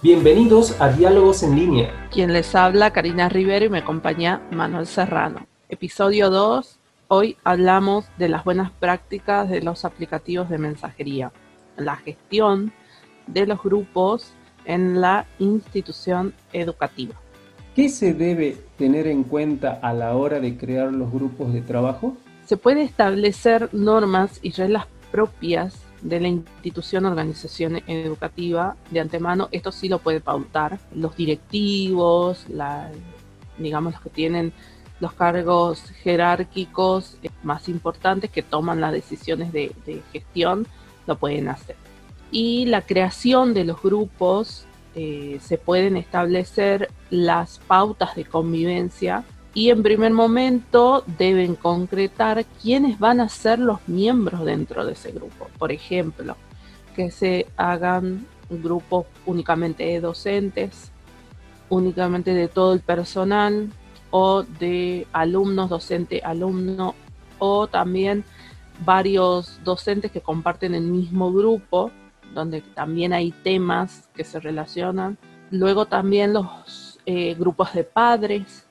Bienvenidos a Diálogos en línea. Quien les habla, Karina Rivero y me acompaña Manuel Serrano. Episodio 2. Hoy hablamos de las buenas prácticas de los aplicativos de mensajería, la gestión de los grupos en la institución educativa. ¿Qué se debe tener en cuenta a la hora de crear los grupos de trabajo? Se puede establecer normas y reglas propias de la institución organización educativa de antemano, esto sí lo puede pautar. Los directivos, digamos los que tienen los cargos jerárquicos más importantes que toman las decisiones de, gestión, lo pueden hacer. Y la creación de los grupos, eh, se pueden establecer las pautas de convivencia y en primer momento deben concretar quiénes van a ser los miembros dentro de ese grupo. Por ejemplo, que se hagan grupos únicamente de docentes, únicamente de todo el personal o de alumnos, docente, alumno o también varios docentes que comparten el mismo grupo, donde también hay temas que se relacionan. Luego también los eh, grupos de padres,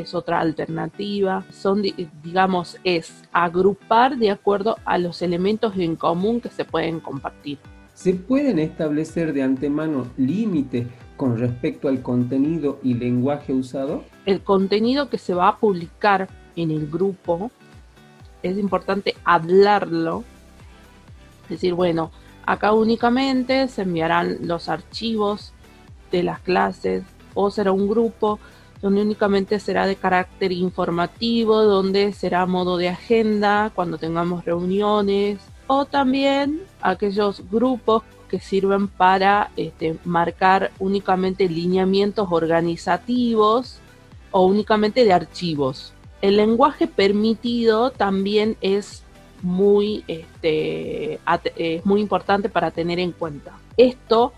es otra alternativa. Son, digamos, es agrupar de acuerdo a los elementos en común que se pueden compartir. ¿Se pueden establecer de antemano límites con respecto al contenido y lenguaje usado? El contenido que se va a publicar en el grupo es importante hablarlo. Es decir, bueno, acá únicamente se enviarán los archivos de las clases o será un grupo donde únicamente será de carácter informativo, donde será modo de agenda cuando tengamos reuniones, o también aquellos grupos que sirven para este, marcar únicamente lineamientos organizativos o únicamente de archivos. El lenguaje permitido también es muy, este, es muy importante para tener en cuenta. Esto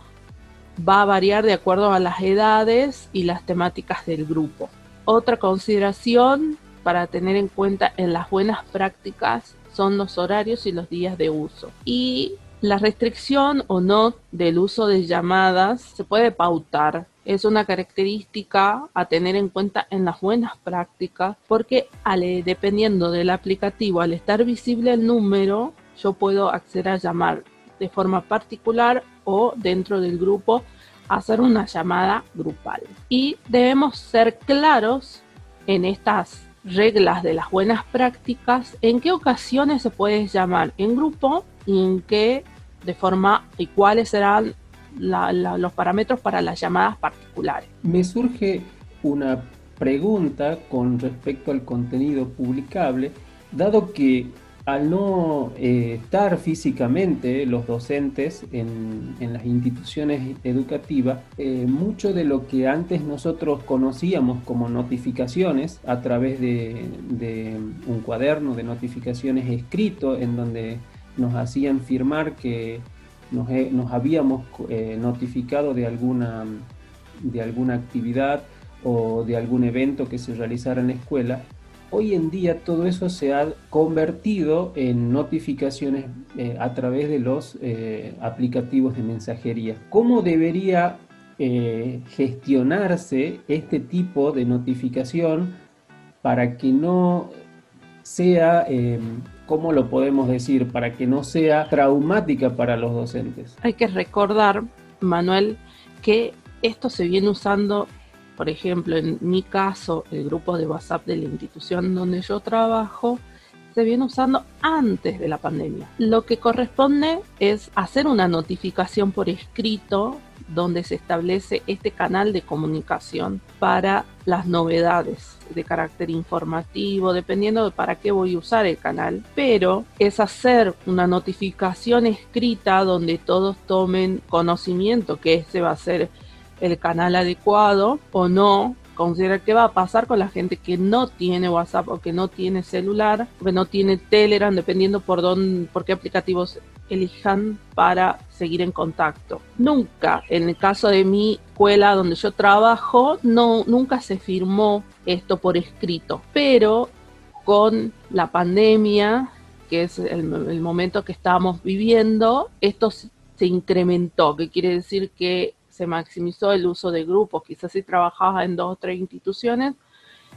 va a variar de acuerdo a las edades y las temáticas del grupo. Otra consideración para tener en cuenta en las buenas prácticas son los horarios y los días de uso. Y la restricción o no del uso de llamadas se puede pautar. Es una característica a tener en cuenta en las buenas prácticas porque dependiendo del aplicativo, al estar visible el número, yo puedo acceder a llamar de forma particular o dentro del grupo hacer una llamada grupal. Y debemos ser claros en estas reglas de las buenas prácticas, en qué ocasiones se puede llamar en grupo y en qué de forma y cuáles serán los parámetros para las llamadas particulares. Me surge una pregunta con respecto al contenido publicable, dado que al no eh, estar físicamente los docentes en, las instituciones educativas, eh, mucho de lo que antes nosotros conocíamos como notificaciones a través de, un cuaderno de notificaciones escrito en donde nos hacían firmar que nos, nos habíamos eh, notificado de alguna, de alguna actividad o de algún evento que se realizara en la escuela, hoy en día todo eso se ha convertido en notificaciones eh, a través de los eh, aplicativos de mensajería. ¿Cómo debería eh, gestionarse este tipo de notificación para que no sea, ¿cómo lo podemos decir? Para que no sea traumática para los docentes. Hay que recordar, Manuel, que esto se viene usando por ejemplo, en mi caso, el grupo de WhatsApp de la institución donde yo trabajo se viene usando antes de la pandemia. Lo que corresponde es hacer una notificación por escrito donde se establece este canal de comunicación para las novedades de carácter informativo, dependiendo de para qué voy a usar el canal, pero es hacer una notificación escrita donde todos tomen conocimiento que ese va a ser el canal adecuado o no, considerar qué va a pasar con la gente que no tiene WhatsApp o que no tiene celular, que no tiene Telegram, dependiendo por dónde, por qué aplicativos elijan para seguir en contacto. Nunca, en el caso de mi escuela donde yo trabajo, no, nunca se firmó esto por escrito, pero con la pandemia, que es el, el momento que estamos viviendo, esto se incrementó, que quiere decir que se maximizó el uso de grupos, quizás si trabajabas en dos o tres instituciones,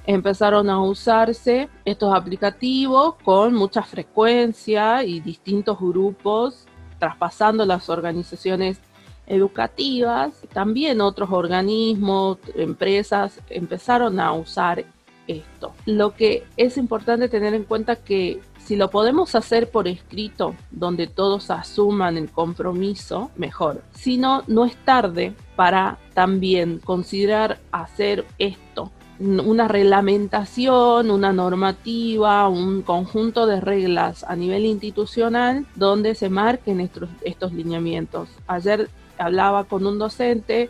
empezaron a usarse estos aplicativos con mucha frecuencia y distintos grupos, traspasando las organizaciones educativas. También otros organismos, empresas empezaron a usar esto. Lo que es importante tener en cuenta que si lo podemos hacer por escrito, donde todos asuman el compromiso, mejor. Si no, no es tarde para también considerar hacer esto una reglamentación, una normativa, un conjunto de reglas a nivel institucional donde se marquen estos, estos lineamientos. Ayer hablaba con un docente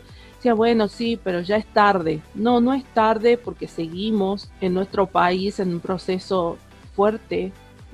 bueno, sí, pero ya es tarde. No, no es tarde porque seguimos en nuestro país en un proceso fuerte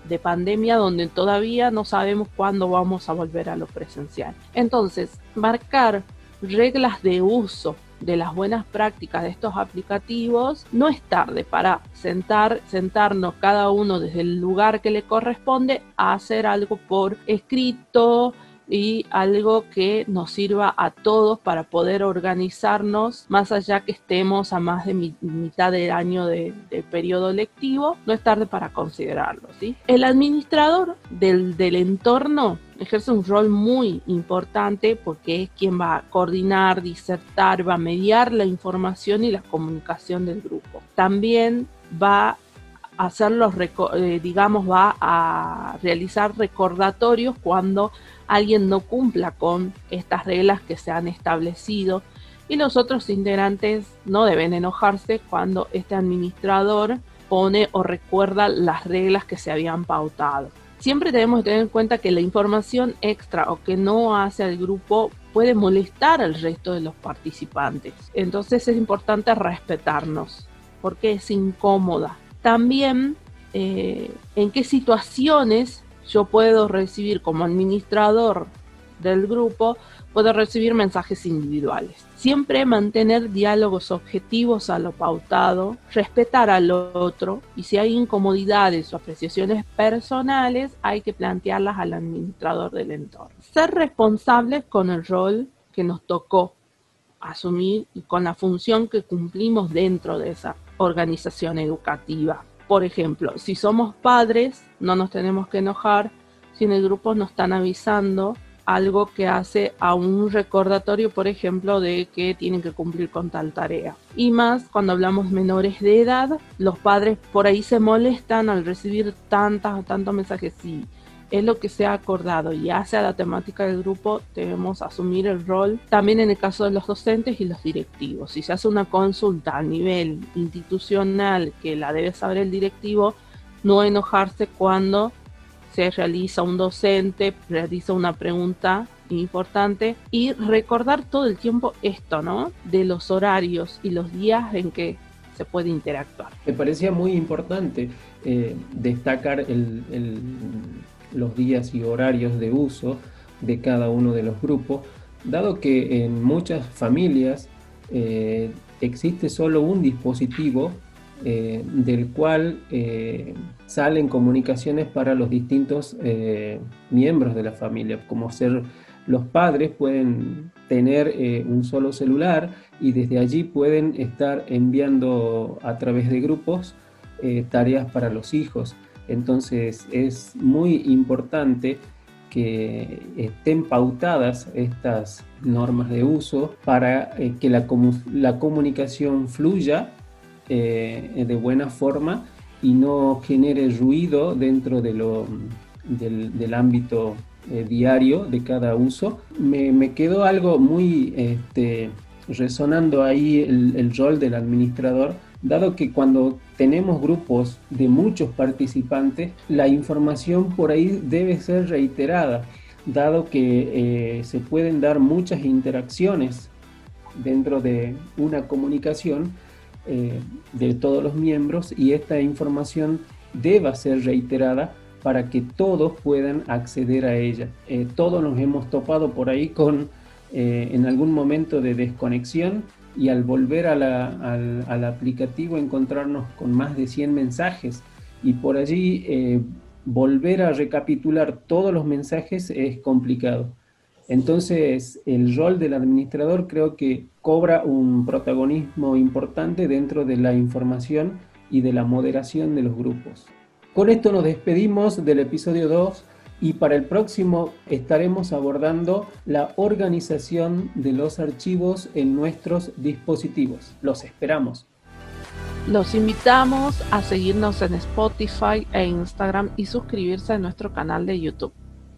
de pandemia donde todavía no sabemos cuándo vamos a volver a lo presencial. Entonces, marcar reglas de uso de las buenas prácticas de estos aplicativos, no es tarde para sentar, sentarnos cada uno desde el lugar que le corresponde a hacer algo por escrito, y algo que nos sirva a todos para poder organizarnos más allá que estemos a más de mitad del año de, periodo lectivo, no es tarde para considerarlo. ¿sí? El administrador del, del entorno ejerce un rol muy importante porque es quien va a coordinar, disertar, va a mediar la información y la comunicación del grupo. También va hacer los, eh, digamos, va a realizar recordatorios cuando alguien no cumpla con estas reglas que se han establecido y los otros integrantes no deben enojarse cuando este administrador pone o recuerda las reglas que se habían pautado. Siempre debemos tener en cuenta que la información extra o que no hace al grupo puede molestar al resto de los participantes. Entonces es importante respetarnos porque es incómoda. También eh, en qué situaciones yo puedo recibir como administrador del grupo, puedo recibir mensajes individuales. Siempre mantener diálogos objetivos a lo pautado, respetar al otro y si hay incomodidades o apreciaciones personales, hay que plantearlas al administrador del entorno. Ser responsables con el rol que nos tocó asumir y con la función que cumplimos dentro de esa organización educativa. Por ejemplo, si somos padres, no nos tenemos que enojar si en el grupo nos están avisando algo que hace a un recordatorio, por ejemplo, de que tienen que cumplir con tal tarea. Y más cuando hablamos menores de edad, los padres por ahí se molestan al recibir tantas tantos mensajes. Sí, es lo que se ha acordado y hace a la temática del grupo, debemos asumir el rol también en el caso de los docentes y los directivos. Si se hace una consulta a nivel institucional que la debe saber el directivo, no enojarse cuando se realiza un docente, realiza una pregunta importante y recordar todo el tiempo esto, ¿no? De los horarios y los días en que se puede interactuar. Me parecía muy importante eh, destacar el, los días y horarios de uso de cada uno de los grupos, dado que en muchas familias eh, existe solo un dispositivo eh, del cual eh, salen comunicaciones para los distintos miembros de la familia, como ser los padres pueden tener un solo celular y desde allí pueden estar enviando a través de grupos tareas para los hijos. Entonces es muy importante que estén pautadas estas normas de uso para eh, que la, comunicación fluya eh, de buena forma y no genere ruido dentro del, ámbito eh, diario de cada uso. Me, quedó algo muy este, resonando ahí el rol del administrador dado que cuando tenemos grupos de muchos participantes, la información por ahí debe ser reiterada, dado que eh, se pueden dar muchas interacciones dentro de una comunicación eh, de todos los miembros y esta información deba ser reiterada para que todos puedan acceder a ella. Eh, todos nos hemos topado por ahí con en algún momento de desconexión y al volver al, aplicativo encontrarnos con más de 100 mensajes y por allí eh, volver a recapitular todos los mensajes es complicado. Entonces, el rol del administrador creo que cobra un protagonismo importante dentro de la información y de la moderación de los grupos. Con esto nos despedimos del episodio 2 y para el próximo estaremos abordando la organización de los archivos en nuestros dispositivos. Los esperamos. Los invitamos a seguirnos en Spotify e Instagram y suscribirse a nuestro canal de YouTube.